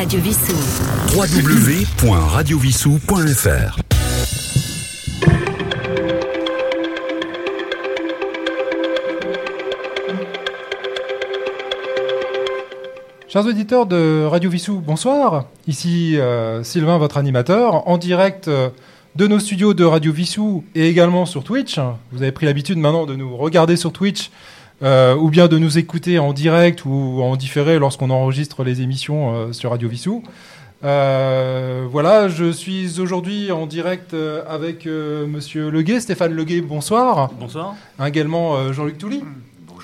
Radio Vissou. www.radiovissou.fr Chers auditeurs de Radio Vissou, bonsoir. Ici euh, Sylvain, votre animateur, en direct euh, de nos studios de Radio Vissou et également sur Twitch. Vous avez pris l'habitude maintenant de nous regarder sur Twitch euh, ou bien de nous écouter en direct ou en différé lorsqu'on enregistre les émissions euh, sur Radio Vissou. Euh, voilà, je suis aujourd'hui en direct euh, avec euh, Monsieur Leguet, Stéphane Leguet, bonsoir. Bonsoir. Également euh, Jean-Luc Touly.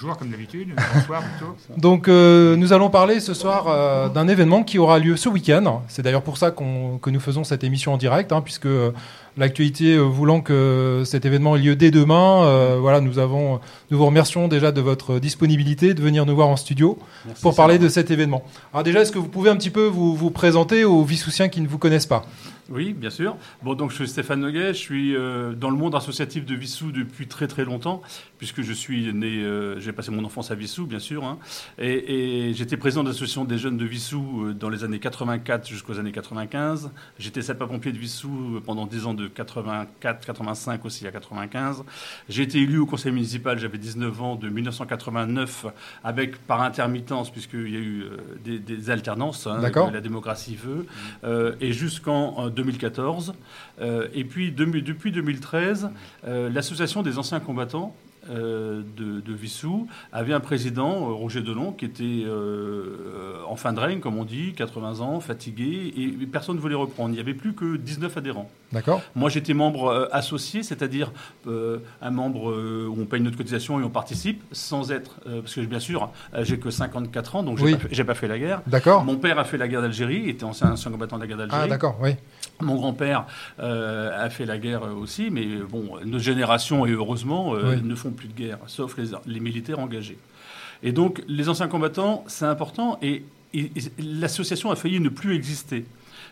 Bonjour, comme d'habitude. Bonsoir plutôt. Donc euh, nous allons parler ce soir euh, d'un événement qui aura lieu ce week-end. C'est d'ailleurs pour ça qu'on- que nous faisons cette émission en direct, hein, puisque euh, l'actualité euh, voulant que cet événement ait lieu dès demain, euh, voilà, nous avons, nous vous remercions déjà de votre disponibilité de venir nous voir en studio Merci, pour parler de cet événement. Alors déjà, est-ce que vous pouvez un petit peu vous, vous présenter aux Vissoussiens qui ne vous connaissent pas? Oui, bien sûr. Bon, donc je suis Stéphane Noguet, je suis euh, dans le monde associatif de Vissou depuis très très longtemps, puisque je suis né, euh, j'ai passé mon enfance à Vissou, bien sûr, hein, et, et j'étais président de l'association des jeunes de Vissou euh, dans les années 84 jusqu'aux années 95. J'étais sapeur-pompier de Vissou euh, pendant 10 ans de 84, 85 aussi à 95. J'ai été élu au conseil municipal, j'avais 19 ans, de 1989, avec par intermittence, puisqu'il y a eu des, des alternances, hein, D'accord. que la démocratie veut, euh, et jusqu'en euh, 2014. Euh, et puis depuis 2013, euh, l'association des anciens combattants de, de Vissou avait un président, euh, Roger Delon, qui était euh, en fin de règne, comme on dit, 80 ans, fatigué, et personne ne voulait reprendre. Il n'y avait plus que 19 adhérents. D'accord Moi, j'étais membre euh, associé, c'est-à-dire euh, un membre euh, où on paye notre cotisation et on participe, sans être, euh, parce que bien sûr, euh, j'ai que 54 ans, donc j'ai Oui. pas fait- j'ai pas fait la guerre. D'accord Mon père a fait la guerre d'Algérie, était ancien, ancien combattant de la guerre d'Algérie. Ah d'accord, oui. Mon grand-père euh, a fait la guerre aussi, mais bon, nos générations, et heureusement, euh, Oui. ne font plus de guerre, sauf les, militaires engagés. Et donc, les anciens combattants, c'est important, et l'association a failli ne plus exister.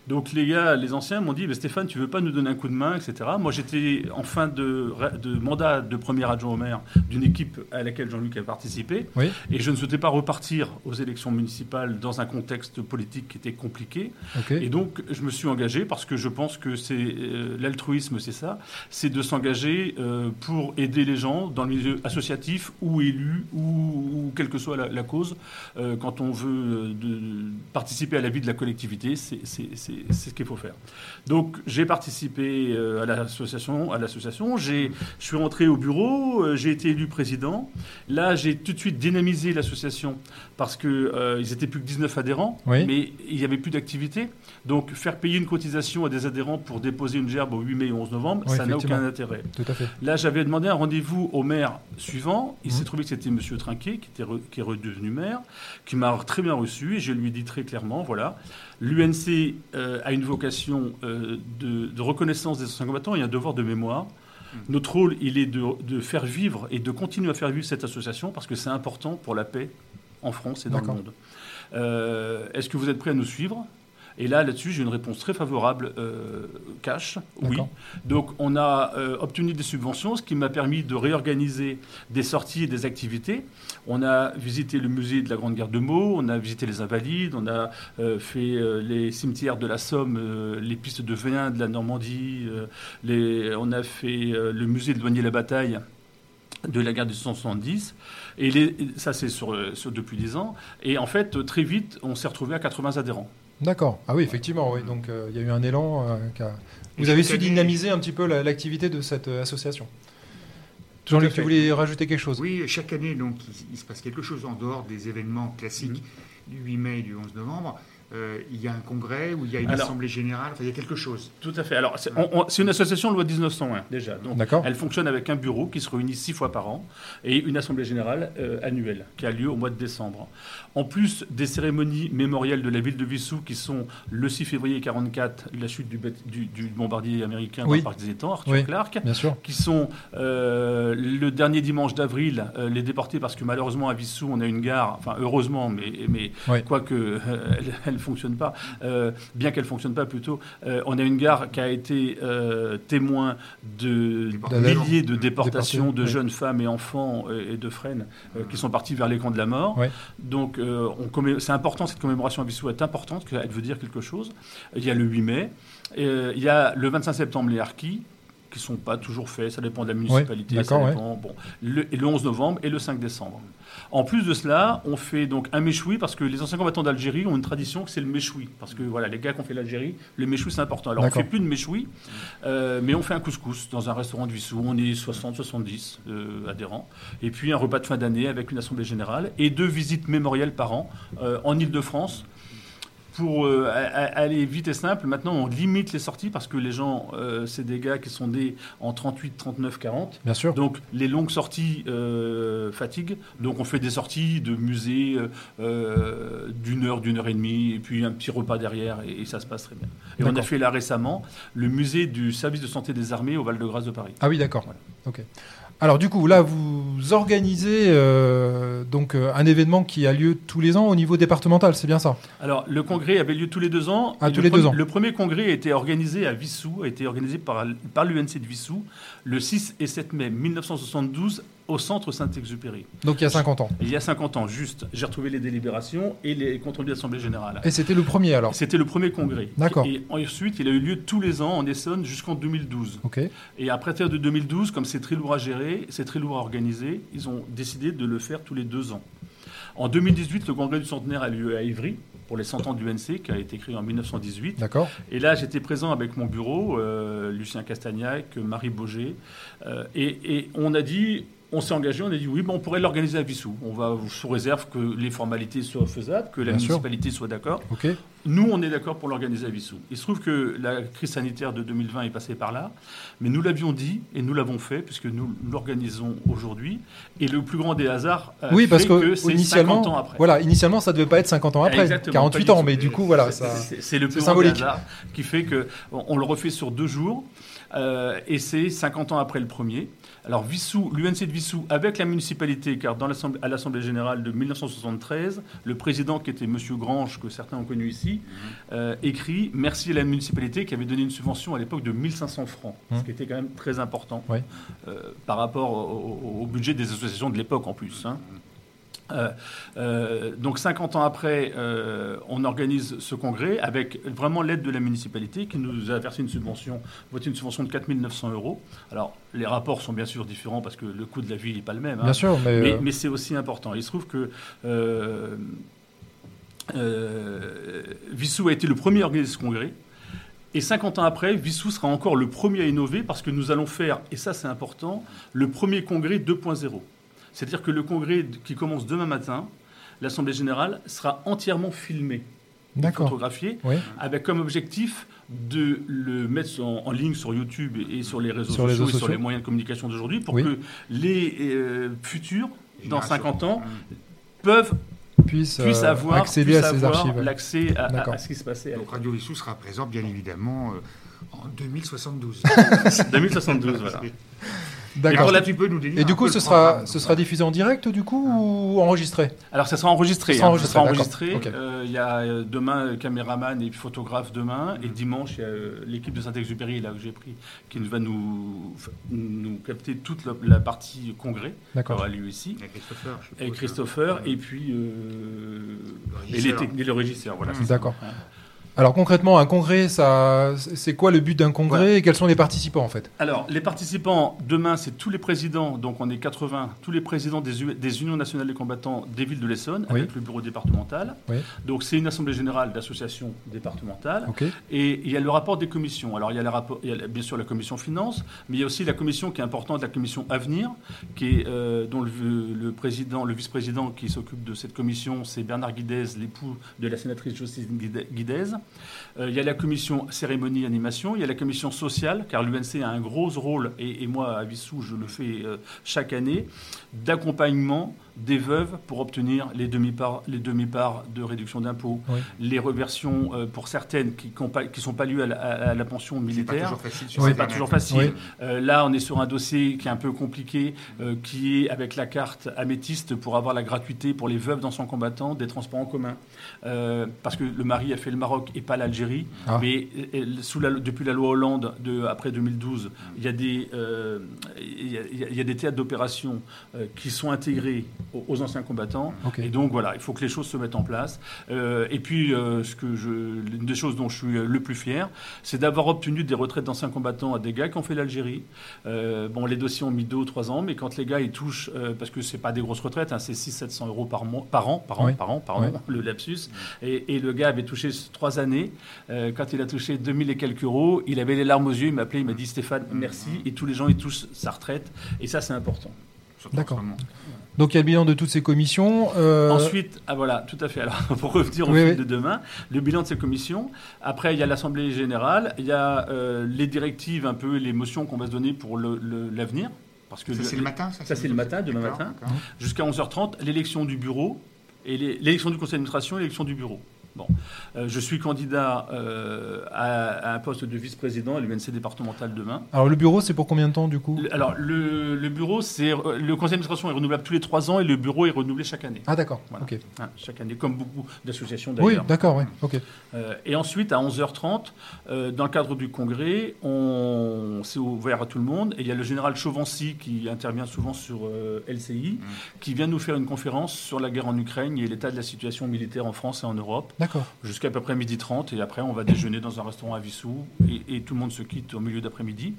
Donc les gars, les anciens m'ont dit, Mais Stéphane, tu veux pas nous donner un coup de main, etc. Moi, j'étais en fin de, de mandat de premier adjoint au maire d'une équipe à laquelle Jean-Luc a participé. Oui. Et je ne souhaitais pas repartir aux élections municipales dans un contexte politique qui était compliqué. Ok. Et donc, je me suis engagé parce que je pense que c'est euh, l'altruisme, c'est ça, c'est de s'engager euh, pour aider les gens dans le milieu associatif ou élu ou, ou quelle que soit la, la cause. Euh, quand on veut euh, de- participer à la vie de la collectivité, c'est c'est- ce qu'il faut faire. Donc, j'ai participé euh, à l'association. À l'association, j'ai, je suis rentré au bureau, euh, j'ai été élu président. Là, j'ai tout de suite dynamisé l'association parce que euh, ils étaient plus que 19 adhérents, Oui. mais il n'y avait plus d'activité. Donc, faire payer une cotisation à des adhérents pour déposer une gerbe au 8 mai et 11 novembre, Oui, ça n'a aucun intérêt. Tout à fait. Là, j'avais demandé un rendez-vous au maire suivant. Il Mhm. s'est trouvé que c'était M. Trinquet, qui, était re- qui est redevenu maire, qui m'a très bien reçu. Et je lui ai dit très clairement, voilà, l'UNC euh, a une vocation euh, de, de reconnaissance des anciens combattants et un devoir de mémoire. Notre rôle, il est de, de faire vivre et de continuer à faire vivre cette association parce que c'est important pour la paix en France et dans le monde. Euh, Est-ce que vous êtes prêts à nous suivre? Et là, là-dessus, j'ai une réponse très favorable, euh, cash, oui. Donc, on a euh, obtenu des subventions, ce qui m'a permis de réorganiser des sorties et des activités. On a visité le musée de la Grande Guerre de Meaux, on a visité les Invalides, on a euh, fait les cimetières de la Somme, les pistes de Vin de la Normandie, les- on a fait le musée de Douanier-la-Bataille de la guerre de 170. Et les- ça, c'est sur, sur- depuis 10 ans. Et en fait, très vite, on s'est retrouvé à 80 adhérents. D'accord. Ah oui, effectivement, oui. Donc euh, il y a eu un élan. euh, qui a- Vous avez su dynamiser un petit peu la- l'activité de cette euh, association. Jean-Luc, tu voulais rajouter quelque chose? Oui, chaque année, donc, il, il se passe quelque chose en dehors des événements classiques du 8 mai et du 11 novembre. Euh, il y a un congrès où il y a une Alors- assemblée générale, enfin, il y a quelque chose. Tout à fait. Alors, c'est on- on- c'est une association loi 1901, déjà. Donc, D'accord. elle fonctionne avec un bureau qui se réunit six fois par an et une assemblée générale euh, annuelle qui a lieu au mois de décembre. En plus des cérémonies mémorielles de la ville de Vissou qui sont le 6 février 44, la chute du, bât- du- du bombardier américain Oui. dans le parc des étangs, Arthur Oui. Clark, Bien sûr. qui sont euh, le dernier dimanche d'avril, euh, les déportés, parce que malheureusement à Vissou, on a une gare, enfin heureusement, mais, mais Oui. quoique euh, elle, elle fonctionne pas. Euh, bien qu'elle fonctionne pas, plutôt, euh, on a une gare qui a été euh, témoin de milliers de déportations de oui. jeunes femmes et enfants et de frênes euh, qui sont partis vers les camps de la mort. Donc, c'est important, cette commémoration à Vissou est importante, qu'elle veut dire quelque chose. Il y a le 8 mai, il y a le 25 septembre les harkis, qui sont pas toujours faits, ça dépend de la municipalité, ça d'accord, ouais. dépend. Bon, le, et le 11 novembre et le 5 décembre. En plus de cela, on fait donc un méchoui parce que les anciens combattants d'Algérie ont une tradition que c'est le méchoui. Parce que voilà, les gars qui ont fait l'Algérie, le méchoui c'est important. Alors on fait plus de méchoui, euh, mais on fait un couscous dans un restaurant de Vissou. On est 60-70 euh, adhérents. Et puis un repas de fin d'année avec une assemblée générale et deux visites mémorielles par an euh, en Ile-de-France. Pour euh, aller vite et simple, maintenant on limite les sorties parce que les gens, euh, c'est des gars qui sont nés en 38, 39, 40. Bien sûr. Donc les longues sorties euh, fatiguent. Donc on fait des sorties de musées euh, d'une heure, d'une heure et demie, et puis un petit repas derrière, et, et ça se passe très bien. Et on a fait là récemment le musée du service de santé des armées au Val-de-Grâce de Paris. Ah oui, d'accord. Voilà. Ok. Alors du coup, là, vous organisez euh, donc euh, un événement qui a lieu tous les ans au niveau départemental, c'est bien ça? Alors le congrès avait lieu tous les deux ans. Ah, tous le les deux premier- ans. Le premier congrès a été organisé à Vissou, a été organisé par, par l'UNC de Vissou le 6 et 7 mai 1972 au centre Saint-Exupéry. Donc il y a 50 ans. Il y a 50 ans, juste, j'ai retrouvé les délibérations et les comptes rendus de l'Assemblée générale. Et c'était le premier alors C'était le premier congrès. D'accord. Et ensuite, il a eu lieu tous les ans en Essonne jusqu'en 2012. Ok. Et à partir de 2012, comme c'est très lourd à gérer, c'est très lourd à organiser, ils ont décidé de le faire tous les deux ans. En 2018, le congrès du centenaire a lieu à Ivry pour les 100 ans du NC, qui a été créé en 1918. D'accord. Et là, j'étais présent avec mon bureau, euh, Lucien Castagnac, Marie Boger, euh, et, et on a dit, on s'est engagé, on a dit oui, on pourrait l'organiser à Vissou. On va sous réserve que les formalités soient faisables, que la Bien sûr. municipalité soit d'accord. Nous, on est d'accord pour l'organiser à Vissou. Il se trouve que la crise sanitaire de 2020 est passée par là, mais nous l'avions dit et nous l'avons fait puisque nous l'organisons aujourd'hui. Et le plus grand des hasards, Oui, parce que, c'est initialement, 50 ans après. voilà, initialement ça devait pas être 50 ans après, Exactement, 48 pas ans, mais du coup voilà, C'est- ça. c'est- C'est le plus grand symbolique. des hasards qui fait que on on le refait sur deux jours euh, et c'est 50 ans après le premier. Alors Vissou, l'UNC de Vissou avec la municipalité, car dans l'assemblée- à l'Assemblée générale de 1973, le président qui était Monsieur Grange, que certains ont connu ici, euh, écrit merci à la municipalité qui avait donné une subvention à l'époque de 1500 francs, Mmh. ce qui était quand même très important Ouais. euh, par rapport au, au- au budget des associations de l'époque en plus. hein. Euh, euh, donc 50 ans après, euh, on organise ce congrès avec vraiment l'aide de la municipalité qui nous a versé une subvention, voté une subvention de 4 900 euros. Alors les rapports sont bien sûr différents parce que le coût de la vie n'est pas le même. hein. Bien sûr, mais, Mais, mais c'est aussi important. Il se trouve que Vissou a été le premier à organiser ce congrès. Et 50 ans après, Vissou sera encore le premier à innover parce que nous allons faire, et ça c'est important, le premier congrès 2.0. C'est-à-dire que le congrès qui commence demain matin, l'Assemblée générale sera entièrement filmé, d'accord. photographié, Oui. avec comme objectif de le mettre en, en ligne sur YouTube et sur les réseaux Sur les sociaux réseaux et sur les moyens de communication d'aujourd'hui pour Oui. que les euh, futurs, dans Génération. 50 ans, peuvent Puisse, puissent euh, avoir, accéder puissent à ces avoir archives. l'accès à, à- D'accord. à ce qui se passait à Donc Radio Vissou sera présent, bien évidemment, euh, en 2072. l'époque. 2072. voilà. Et D'accord. pour là, tu peux nous donner Et du coup, ce sera, ce sera diffusé en direct du coup ou enregistré? Alors ça sera enregistré. Ça sera hein, enregistré, ça sera d'accord. enregistré. Ok. Euh, Il y a euh, demain euh, caméraman et photographe demain. Et dimanche, il y a euh, l'équipe de Saint-Exupéry là que j'ai pris qui va nous, nous capter toute la, la partie congrès qui D'accord. aura lieu ici. Avec Christopher. Avec Christopher et puis euh, Le et, les techniques- le régisseur. Voilà. D'accord. Alors concrètement, un congrès, ça, c'est quoi le but d'un congrès Voilà. et quels sont les participants en fait? Alors, les participants, demain, c'est tous les présidents, donc on est 80, tous les présidents des, U- des unions nationales des combattants des villes de l'Essonne, Oui. avec le bureau départemental. Oui. Donc, c'est une assemblée générale d'associations départementales. Et il y a le rapport des commissions. Alors, il y a, le rapport, il y a bien sûr la commission finance, mais il y a aussi la commission qui est importante, la commission avenir, qui est, euh, dont le, le président, le vice-président qui s'occupe de cette commission, c'est Bernard Guidez, l'époux de la sénatrice Jocelyne Guide- Guidez. Euh, il y a la commission cérémonie animation, il y a la commission sociale, car l'UNC a un gros rôle, et, moi à Vissou, je le fais euh, chaque année, d'accompagnement des veuves pour obtenir les demi-parts les demi de réduction d'impôts, les reversions euh, pour certaines qui ne sont pas liées à la, pension militaire. C'est pas toujours facile. pas toujours facile. Euh, là, on est sur un dossier qui est un peu compliqué, euh, qui est avec la carte améthyste pour avoir la gratuité pour les veuves d'anciens combattants des transports en commun. parce que le mari a fait le Maroc et pas l'Algérie. Ah. Mais sous la, depuis la loi Hollande de, après 2012, il y a des, il y a des théâtres d'opération qui sont intégrés aux, anciens combattants. Et donc voilà, il faut que les choses se mettent en place. Euh, et puis, euh, ce que je, une des choses dont je suis le plus fier, c'est d'avoir obtenu des retraites d'anciens combattants à des gars qui ont fait l'Algérie. Euh, bon, les dossiers ont mis deux ou trois ans, mais quand les gars ils touchent, parce que c'est pas des grosses retraites, hein, c'est 600-700 euros par, mois, par an, par an, par an, pardon, le lapsus. Et, le gars avait touché trois années. quand il a touché 2000 et quelques euros, il avait les larmes aux yeux, il m'a appelé, il m'a dit Stéphane, merci. Et tous les gens ils touchent sa retraite. Et ça, c'est important. D'accord. Donc il y a le bilan de toutes ces commissions. Euh, Ensuite, ah voilà, tout à fait. Alors pour revenir au fil de demain, le bilan de ces commissions. Après, il y a l'Assemblée générale, il y a euh, les directives, un peu les motions qu'on va se donner pour l'avenir. Parce que ça, c'est le matin Ça, c'est le matin, demain matin. Jusqu'à 11h30, l'élection du bureau, et l'élection du conseil d'administration et l'élection du bureau. Bon, euh, je suis candidat euh, à, un poste de vice-président à l'UNC départemental demain. Alors le bureau, c'est pour combien de temps du coup? Alors le, bureau, c'est euh, le conseil d'administration est renouvelable tous les trois ans et le bureau est renouvelé chaque année. Ah d'accord. Ok. Hein, chaque année, comme beaucoup d'associations d'ailleurs. Oui, d'accord, oui. Ok. et ensuite à 11h30, dans le cadre du congrès, on c'est ouvert à tout le monde et il y a le général Chauvency qui intervient souvent sur LCI, mmh. qui vient nous faire une conférence sur la guerre en Ukraine et l'état de la situation militaire en France et en Europe. Jusqu'à peu près midi 30. Et après, on va déjeuner dans un restaurant à Vissou. Et, tout le monde se quitte au milieu d'après-midi.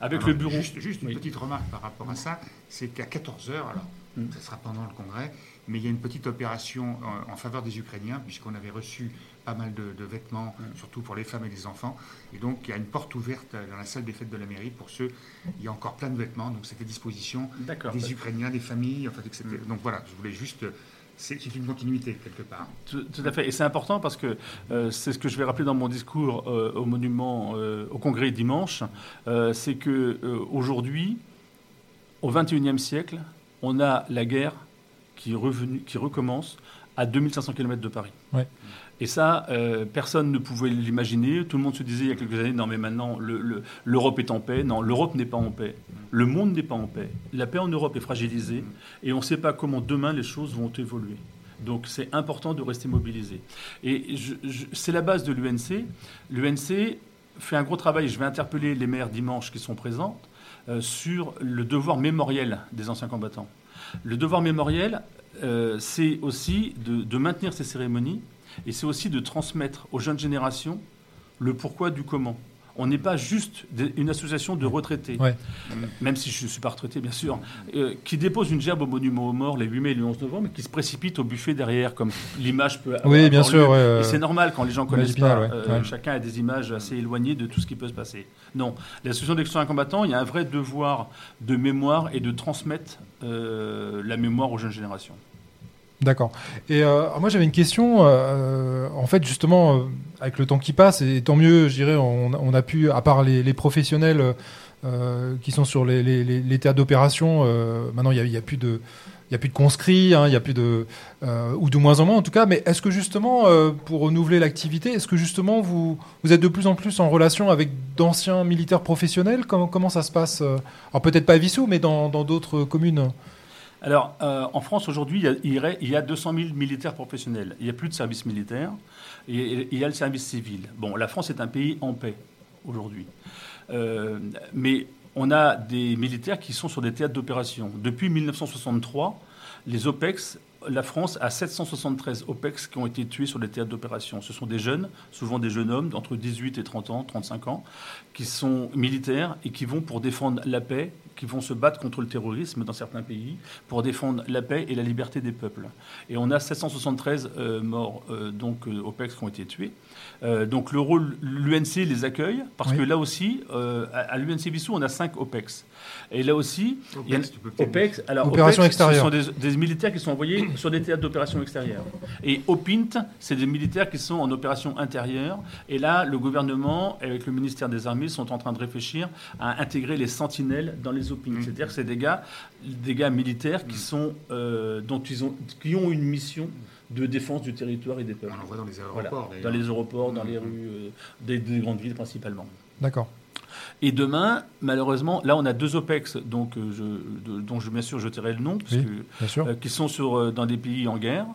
Avec le bureau. Juste, une petite remarque par rapport à ça. C'est qu'à 14h, alors, mm. ça sera pendant le congrès, mais il y a une petite opération en, faveur des Ukrainiens, puisqu'on avait reçu pas mal de, vêtements, mm. surtout pour les femmes et les enfants. Et donc, il y a une porte ouverte dans la salle des fêtes de la mairie pour ceux. Il y a encore plein de vêtements, donc c'était à disposition des Ukrainiens, des familles, enfin, etc. Mm. Donc voilà, je voulais juste c'est une continuité quelque part. Tout, à fait. Et c'est important parce que euh, c'est ce que je vais rappeler dans mon discours euh, au monument, euh, au congrès dimanche. c'est que aujourd'hui, au XXIe siècle, on a la guerre qui, revenu, qui recommence à 2500 km de Paris. Ouais. Et ça, euh, personne ne pouvait l'imaginer. Tout le monde se disait il y a quelques années, non mais maintenant l'Europe est en paix. Non, l'Europe n'est pas en paix. Le monde n'est pas en paix. La paix en Europe est fragilisée et on ne sait pas comment demain les choses vont évoluer. Donc c'est important de rester mobilisé. Et c'est la base de l'UNC. L'UNC fait un gros travail. Je vais interpeller les maires dimanche qui sont présents euh, sur le devoir mémoriel des anciens combattants. Le devoir mémoriel, euh, c'est aussi de maintenir ces cérémonies et c'est aussi de transmettre aux jeunes générations le pourquoi du comment. On n'est pas juste une association de retraités, même si je ne suis pas retraité, bien sûr, euh, qui dépose une gerbe au monument aux morts les 8 mai et le 11 novembre, et qui se précipite au buffet derrière, comme l'image peut avoir. Oui, bien sûr. et c'est normal quand les gens connaissent pas. Euh, chacun a des images assez éloignées de tout ce qui peut se passer. Non, l'association d'excellents combattants, il y a un vrai devoir de mémoire et de transmettre euh, la mémoire aux jeunes générations. D'accord. Et euh, moi j'avais une question. Euh, en fait, justement, euh, avec le temps qui passe, et tant mieux, je dirais, on, a pu, à part les, professionnels qui sont sur les, théâtres d'opération, maintenant il n'y a, plus de il a plus de conscrits, hein, il y a plus de ou de moins en moins en tout cas. Mais est-ce que justement, pour renouveler l'activité, est-ce que justement vous vous êtes de plus en plus en relation avec d'anciens militaires professionnels? Comment, comment ça se passe Alors peut-être pas à Vissou, mais dans d'autres communes? Alors, euh, en France, aujourd'hui, il, y a 200 000 militaires professionnels. Il n'y a plus de service militaire. Il y a le service civil. Bon, la France est un pays en paix aujourd'hui. Euh, mais on a des militaires qui sont sur des théâtres d'opération. Depuis 1963, les OPEX la France a 773 OPEX qui ont été tués sur les théâtres d'opération. Ce sont des jeunes, souvent des jeunes hommes d'entre 18 et 30 ans, 35 ans, qui sont militaires et qui vont pour défendre la paix, qui vont se battre contre le terrorisme dans certains pays, pour défendre la paix et la liberté des peuples. Et on a 773 euh, morts, euh, donc euh, OPEX qui ont été tués. donc le rôle, l'UNC les accueille, parce que là aussi, à, l'UNC Vissou, on a 5 OPEX. Et là aussi, OPEX, OPEX alors, OPEX, ce sont des, militaires qui sont envoyés sur des théâtres d'opération extérieures. Et au PINT, c'est des militaires qui sont en opération intérieure. Et là, le gouvernement, avec le ministère des Armées, sont en train de réfléchir à intégrer les sentinelles dans les OPINT. Mmh. C'est-à-dire que c'est des gars, des gars militaires qui, mmh. sont, euh, dont ils ont, qui ont une mission de défense du territoire et des peuples. On en voit dans les aéroports. Dans les aéroports, dans les rues euh, des, grandes villes principalement. D'accord. Et demain, malheureusement, là, on a deux OPEX, donc, euh, dont je, bien sûr je tairai le nom, euh, qui sont sur, dans des pays en guerre.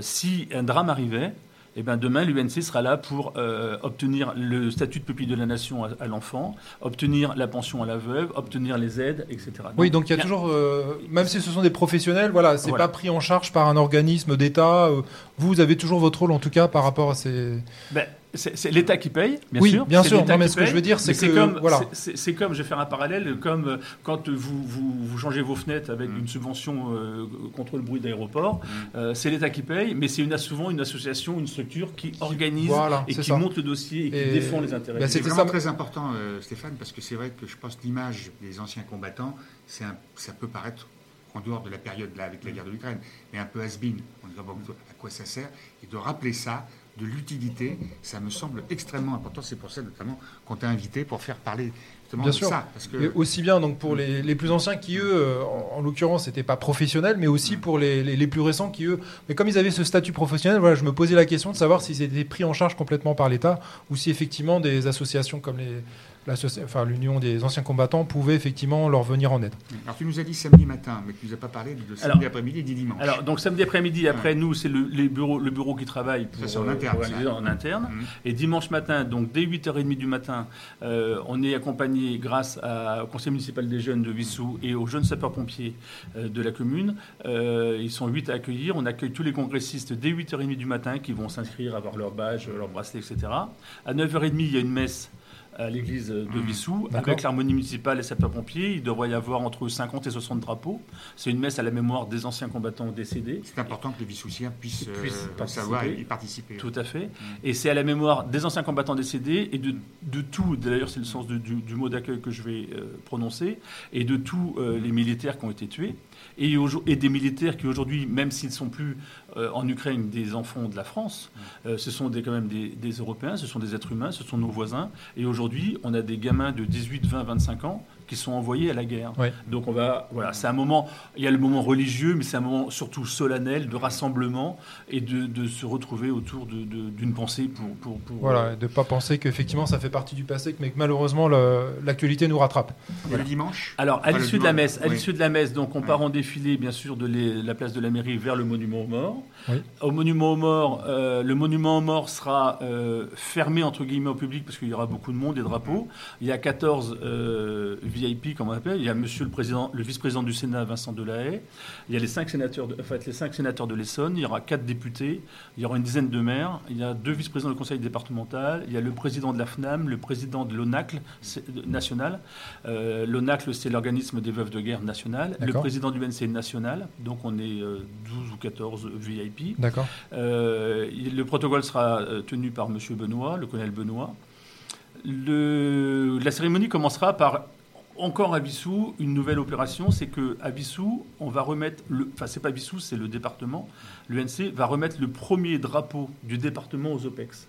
si un drame arrivait, eh ben demain, l'UNC sera là pour euh, obtenir le statut de pupille de la nation à, l'enfant, obtenir la pension à la veuve, obtenir les aides, etc. oui, donc il y a toujours, euh, même si ce sont des professionnels, voilà, c'est pas pris en charge par un organisme d'État. Euh, vous avez toujours votre rôle, en tout cas, par rapport à ces. Ben, c'est l'État qui paye, bien oui, sûr. bien sûr. Non, mais ce que je veux dire, c'est que comme, voilà. c'est comme, je vais faire un parallèle, comme euh, quand vous, vous, vous changez vos fenêtres avec mm. une subvention euh, contre le bruit d'aéroport, mm. euh, c'est l'État qui paye, mais c'est une, souvent une association, une structure qui organise et qui monte le dossier et qui défend les intérêts. Ben, c'est vraiment très important, Stéphane, parce que c'est vrai que je pense l'image des anciens combattants, ça peut paraître en dehors de la période là avec la guerre de l'Ukraine, mais un peu has-been. On dirait à quoi ça sert? Et de rappeler ça de l'utilité, ça me semble extrêmement important. C'est pour ça notamment qu'on t'a invité pour faire parler bien de sûr. ça. Parce que... aussi bien donc pour les, plus anciens qui eux, euh, en, l'occurrence, n'étaient pas professionnels, mais aussi pour les, les, plus récents qui eux, mais comme ils avaient ce statut professionnel, voilà, je me posais la question de savoir s'ils étaient pris en charge complètement par l'État ou si effectivement des associations comme les enfin, l'Union des anciens combattants pouvait effectivement leur venir en aide. Alors tu nous as dit samedi matin, mais tu nous as pas parlé de samedi après-midi et dimanche. Alors donc samedi après-midi, après nous, c'est le, les bureaux, le bureau qui travaille pour, ça, en interne, euh, en interne. Mmh. Et dimanche matin, donc dès 8h30 du matin, euh, on est accompagné grâce au conseil municipal des jeunes de Vissou et aux jeunes sapeurs-pompiers euh, de la commune. ils sont 8 à accueillir. On accueille tous les congressistes dès 8h30 du matin qui vont s'inscrire, avoir leur badge, leur bracelet, etc. À 9h30, il y a une messe à l'église de mmh. Vissou, avec l'harmonie municipale et sapeurs-pompiers. Il devrait y avoir entre 50 et 60 drapeaux. C'est une messe à la mémoire des anciens combattants décédés. C'est important que les Vissoussiens puissent, euh, savoir et participer. Tout à fait. Mmh. Et c'est à la mémoire des anciens combattants décédés et de, de tout, d'ailleurs c'est le sens du, mot d'accueil que je vais euh, prononcer, et de tous euh, les militaires qui ont été tués et, et des militaires qui aujourd'hui, même s'ils ne sont plus euh, en Ukraine des enfants de la France, mm. euh, ce sont des, quand même des, des, Européens, ce sont des êtres humains, ce sont nos voisins. Et aujourd'hui, on a des gamins de 18, 20, 25 ans qui sont envoyés à la guerre. Donc on va, voilà, c'est un moment, il y a le moment religieux, mais c'est un moment surtout solennel de rassemblement et de, de se retrouver autour d'une pensée pour, pour, pour voilà, euh, de pas penser qu'effectivement ça fait partie du passé, mais que malheureusement l'actualité nous rattrape. le dimanche. Alors à l'issue de la messe, à l'issue de la messe, donc on part en défilé bien sûr de la place de la mairie vers le monument aux morts. Au monument aux morts, euh, le monument aux morts sera euh, fermé entre guillemets au public parce qu'il y aura beaucoup de monde, des drapeaux. Il y a 14 VIP, comme on appelle. Il y a Monsieur le président, le vice-président du Sénat, Vincent Delahaye. Il y a les cinq sénateurs, de, les cinq sénateurs de l'Essonne. Il y aura quatre députés. Il y aura une dizaine de maires. Il y a deux vice-présidents du conseil départemental. Il y a le président de la FNAM, le président de l'ONACL national. Euh, L'ONACL, c'est l'organisme des veuves de guerre national. Le président du NC national. Donc on est 12 euh, ou 14 VIP. D'accord. Euh, le protocole sera tenu par Monsieur Benoît, le colonel Benoît. Le, la cérémonie commencera par encore à Vissou, une nouvelle opération, c'est que à Vissou, on va remettre, le, enfin c'est pas Vissou, c'est le département, l'UNC va remettre le premier drapeau du département aux OPEX.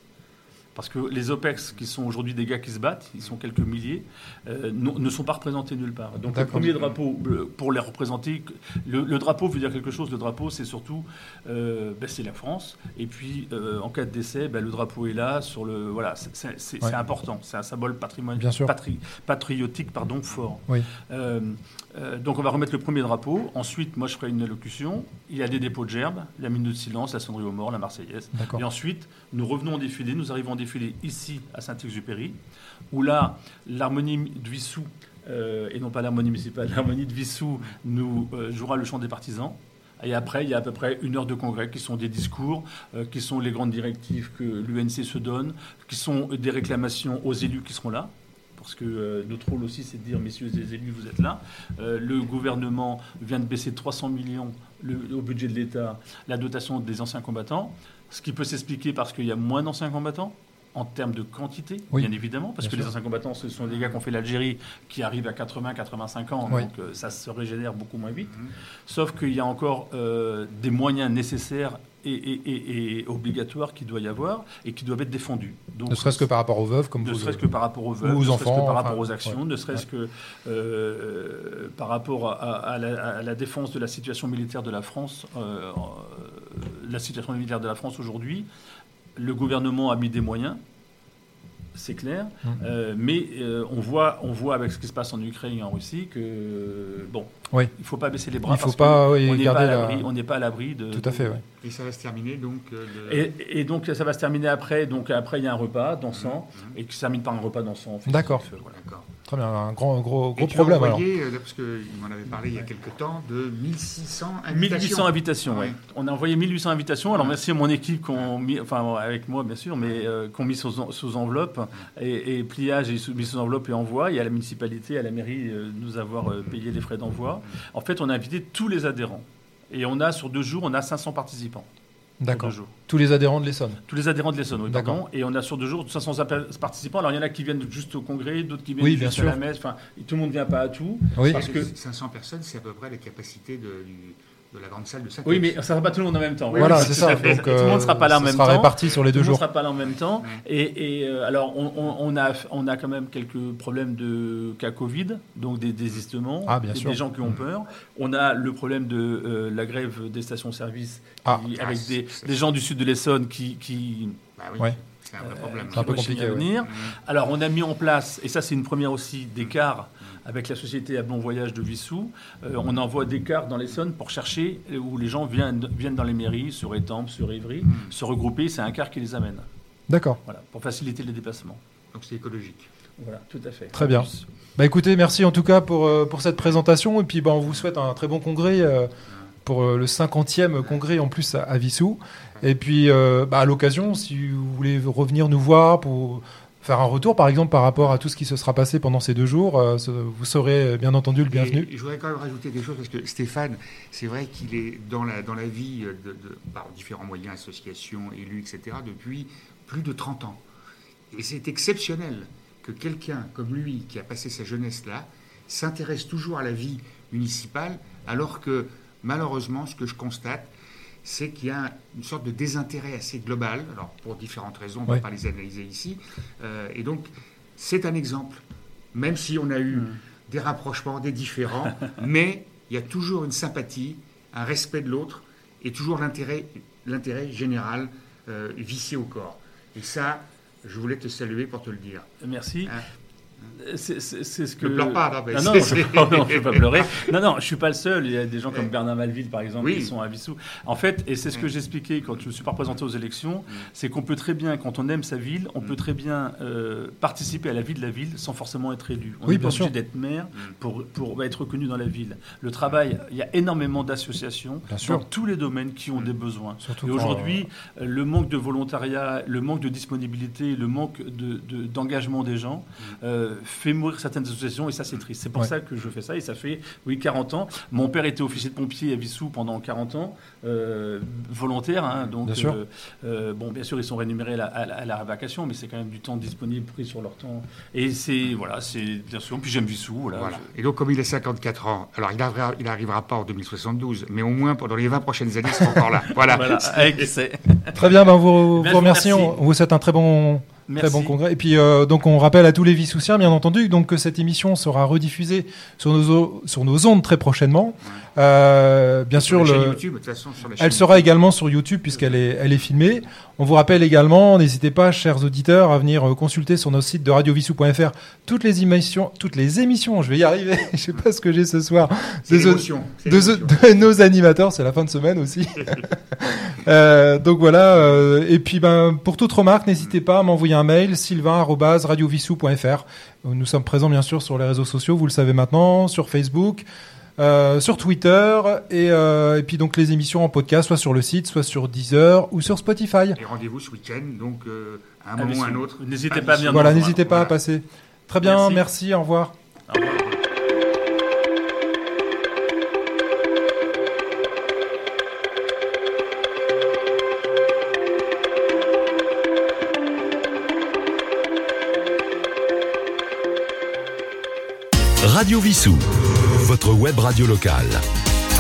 Parce que les OPEX, qui sont aujourd'hui des gars qui se battent, ils sont quelques milliers, euh, ne sont pas représentés nulle part. Donc le premier drapeau, euh, pour les représenter, le, drapeau veut dire quelque chose. Le drapeau, c'est surtout, euh, ben, c'est la France. Et puis, en cas de décès, ben, le drapeau est là. Sur le, voilà, c'est important. C'est un symbole patrimoine, patriotique pardon, fort. Oui. Donc on va remettre le premier drapeau. Ensuite, moi, je ferai une allocution. Il y a des dépôts de gerbes, la minute de silence, la sonnerie aux morts, la Marseillaise. Et ensuite, nous revenons en défilé. Nous arrivons en défilé ici à Saint-Exupéry, où là, l'harmonie de Vissou, euh, et non pas l'harmonie municipale, l'harmonie de Vissou nous euh, jouera le chant des partisans. Et après, il y a à peu près une heure de congrès qui sont des discours, euh, qui sont les grandes directives que l'UNC se donne, qui sont des réclamations aux élus qui seront là. Parce que notre rôle aussi, c'est de dire, messieurs les élus, vous êtes là. le gouvernement vient de baisser de 300 millions au budget de l'État la dotation des anciens combattants. Ce qui peut s'expliquer parce qu'il y a moins d'anciens combattants, en termes de quantité, Oui. bien évidemment, parce Bien que sûr. les anciens combattants, ce sont des gars qui ont fait l'Algérie, qui arrivent à 80, 85 ans, Oui. donc euh, ça se régénère beaucoup moins vite. Mhm. Sauf qu'il y a encore euh, des moyens nécessaires et, et- et- et obligatoires qu'il doit y avoir et qui doivent être défendus. Donc, Ne serait-ce que par rapport aux veuves, comme ne serait-ce que par rapport aux veuves, aux ne enfants, que par rapport enfin, aux actions, ouais. ne serait-ce que euh, par rapport à, à la, à la défense de la situation militaire de la France, euh, euh, la situation militaire de la France aujourd'hui, le gouvernement a mis des moyens, c'est clair, euh, mais euh, on, voit, on voit avec ce qui se passe en Ukraine et en Russie que, bon, Oui. il ne faut pas baisser les bras. Il faut parce pas, que oui, on n'est pas, à la- l'abri- on n'est pas à l'abri de... Tout à fait, oui. Et ça va se terminer donc. euh, Et, et donc ça va se terminer après. Donc après il y a un repas dansant Mhm. et qui se termine par un repas dansant. festif, D'accord. voilà. Très bien, un grand, gros, Et gros tu problème as alors. envoyé, euh, parce qu'il m'en avait parlé il y a quelques temps, de 1600 invitations. 1800 invitations. Ouais. On a envoyé 1800 invitations. Alors Ouais. merci à mon équipe qui ont mis, enfin avec moi bien sûr, mais euh, qui ont mis sous, sous enveloppe et, et pliage et sous, mis sous enveloppe et envoi. Et à la municipalité, à la mairie, euh, nous avoir euh, payé les frais d'envoi. En fait, on a invité tous les adhérents. Et on a sur deux jours, on a 500 participants. D'accord. Tous les adhérents de l'Essonne. Tous les adhérents de l'Essonne, oui, pardon. Et on a sur deux jours 500 appel- participants. Alors il y en a qui viennent juste au congrès, d'autres qui viennent Oui, bien juste sûr. à la messe. Enfin, tout le monde ne vient pas à tout. Oui. Parce que 500 personnes, c'est à peu près la capacité de, du- de la grande salle de 5 Oui, mais ça ne sera pas tout le monde en même temps. Voilà, Oui, c'est tout ça. Donc, tout le monde ne sera pas là en ça même sera temps. réparti sur les Tout deux le monde ne jours. sera pas là en même temps. Et, et, euh, alors, on, on- on a, on a quand même quelques problèmes de cas Covid, donc des désistements, Ah, bien des, sûr. des gens qui ont Mm. peur. On a le problème de euh, la grève des stations-service, Ah. Ah, avec c'est- des, c'est- des gens du sud de l'Essonne qui, qui, Bah oui, Ouais. c'est un vrai problème. C'est un peu compliqué, à venir. Mhm. Alors, on a mis en place, et ça c'est une première aussi, des cars avec la société à bon voyage de Vissou. Euh, on envoie des cars dans l'Essonne pour chercher où les gens viennent, viennent dans les mairies, sur Étampes, sur Ivry, Mhm. se regrouper. C'est un car qui les amène, D'accord. voilà, pour faciliter les déplacements. Donc c'est écologique. Voilà, tout à fait. Très bien. Bah écoutez, merci en tout cas pour, euh, pour cette présentation. Et puis bah, on vous souhaite un très bon congrès euh, pour euh, le 50e congrès en plus à, à Vissou. Et puis euh, bah, à l'occasion, si vous voulez revenir nous voir pour faire un retour par exemple par rapport à tout ce qui se sera passé pendant ces deux jours, euh, vous serez euh, bien entendu le bienvenu. Et je voudrais quand même rajouter des choses parce que Stéphane, c'est vrai qu'il est dans la, dans la vie de, de- par différents moyens, associations, élus, etc., depuis plus de 30 ans. Et c'est exceptionnel que quelqu'un comme lui, qui a passé sa jeunesse là, s'intéresse toujours à la vie municipale, alors que malheureusement, ce que je constate, c'est qu'il y a une sorte de désintérêt assez global, alors pour différentes raisons, on ne Ouais. va pas les analyser ici. Euh, et donc, c'est un exemple, même si on a eu Mm. des rapprochements, des différends, mais il y a toujours une sympathie, un respect de l'autre et toujours l'intérêt, l'intérêt général euh, vissé au corps. Et ça, je voulais te saluer pour te le dire. Merci. Hein. C'est ce que. Ne pleure pas, non, mais non, non, c'est- je ne vais pas pleurer. Non, non, je suis pas le seul. Il y a des gens comme. Bernard Malville, par exemple, Oui. qui sont à Vissou. En fait, et c'est ce que Ouais. j'expliquais quand je ne me suis pas représenté aux élections, Mm. c'est qu'on peut très bien, quand on aime sa ville, on Mm. peut très bien euh, participer à la vie de la ville sans forcément être élu. On Oui, est bien pas obligé d'être maire Mm. pour, pour être reconnu dans la ville. Le travail, il y a énormément d'associations dans tous les domaines qui ont Mm. des besoins. Surtout Et aujourd'hui, euh, le manque de volontariat, le manque de disponibilité, le manque de- de- d'engagement des gens euh, fait mourir certaines associations et ça c'est triste. C'est pour Ouais. ça que je fais ça et ça fait oui 40 ans. Mon père était officier de pompier à Vissou pendant 40 ans, euh, volontaire. hein, donc Bien sûr. euh, euh, bon, bien sûr ils sont rémunérés à la, à la- à la vacation, mais c'est quand même du temps disponible pris sur leur temps. Et c'est voilà, c'est bien sûr. Puis j'aime Vissou. Voilà. Voilà. Je- Et donc, comme il a 54 ans, alors il n'arrivera il arrivera pas en 2072, mais au moins pendant les 20 prochaines années, il sera encore là. Voilà. Voilà, avec c'est- Très bien, ben, vous, Bien, vous vous remercie. vous souhaite un très bon, Très bon congrès. Et puis, euh, donc, on rappelle à tous les Vissoussiens, bien entendu, donc, que cette émission sera rediffusée sur nos, sur nos ondes très prochainement. Euh, bien Sur sûr, la chaîne le, YouTube, de toute façon, sur la chaîne elle sera également sur YouTube puisqu'elle est, elle est filmée. On vous rappelle également, n'hésitez pas, chers auditeurs, à venir euh, consulter sur notre site de radiovissou.fr toutes les émissions, toutes les émissions. Je vais y arriver. Je sais pas ce que j'ai ce soir. De, l'émotion. de nos animateurs, c'est la fin de semaine aussi. Euh, donc voilà. et puis ben pour toute remarque, n'hésitez pas à m'envoyer un mail sylvain@radiovissou.fr. Nous sommes présents bien sûr sur les réseaux sociaux, vous le savez maintenant, sur Facebook. euh, sur Twitter et, euh, et puis donc les émissions en podcast soit sur le site soit sur Deezer ou sur Spotify Et rendez-vous ce week-end, donc euh, à un À moment ou à un autre. N'hésitez pas à venir voilà n'hésitez pas à passer très bien Merci. merci au revoir Au revoir. Radio Vissou, votre web radio locale.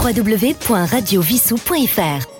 www.radiovissou.fr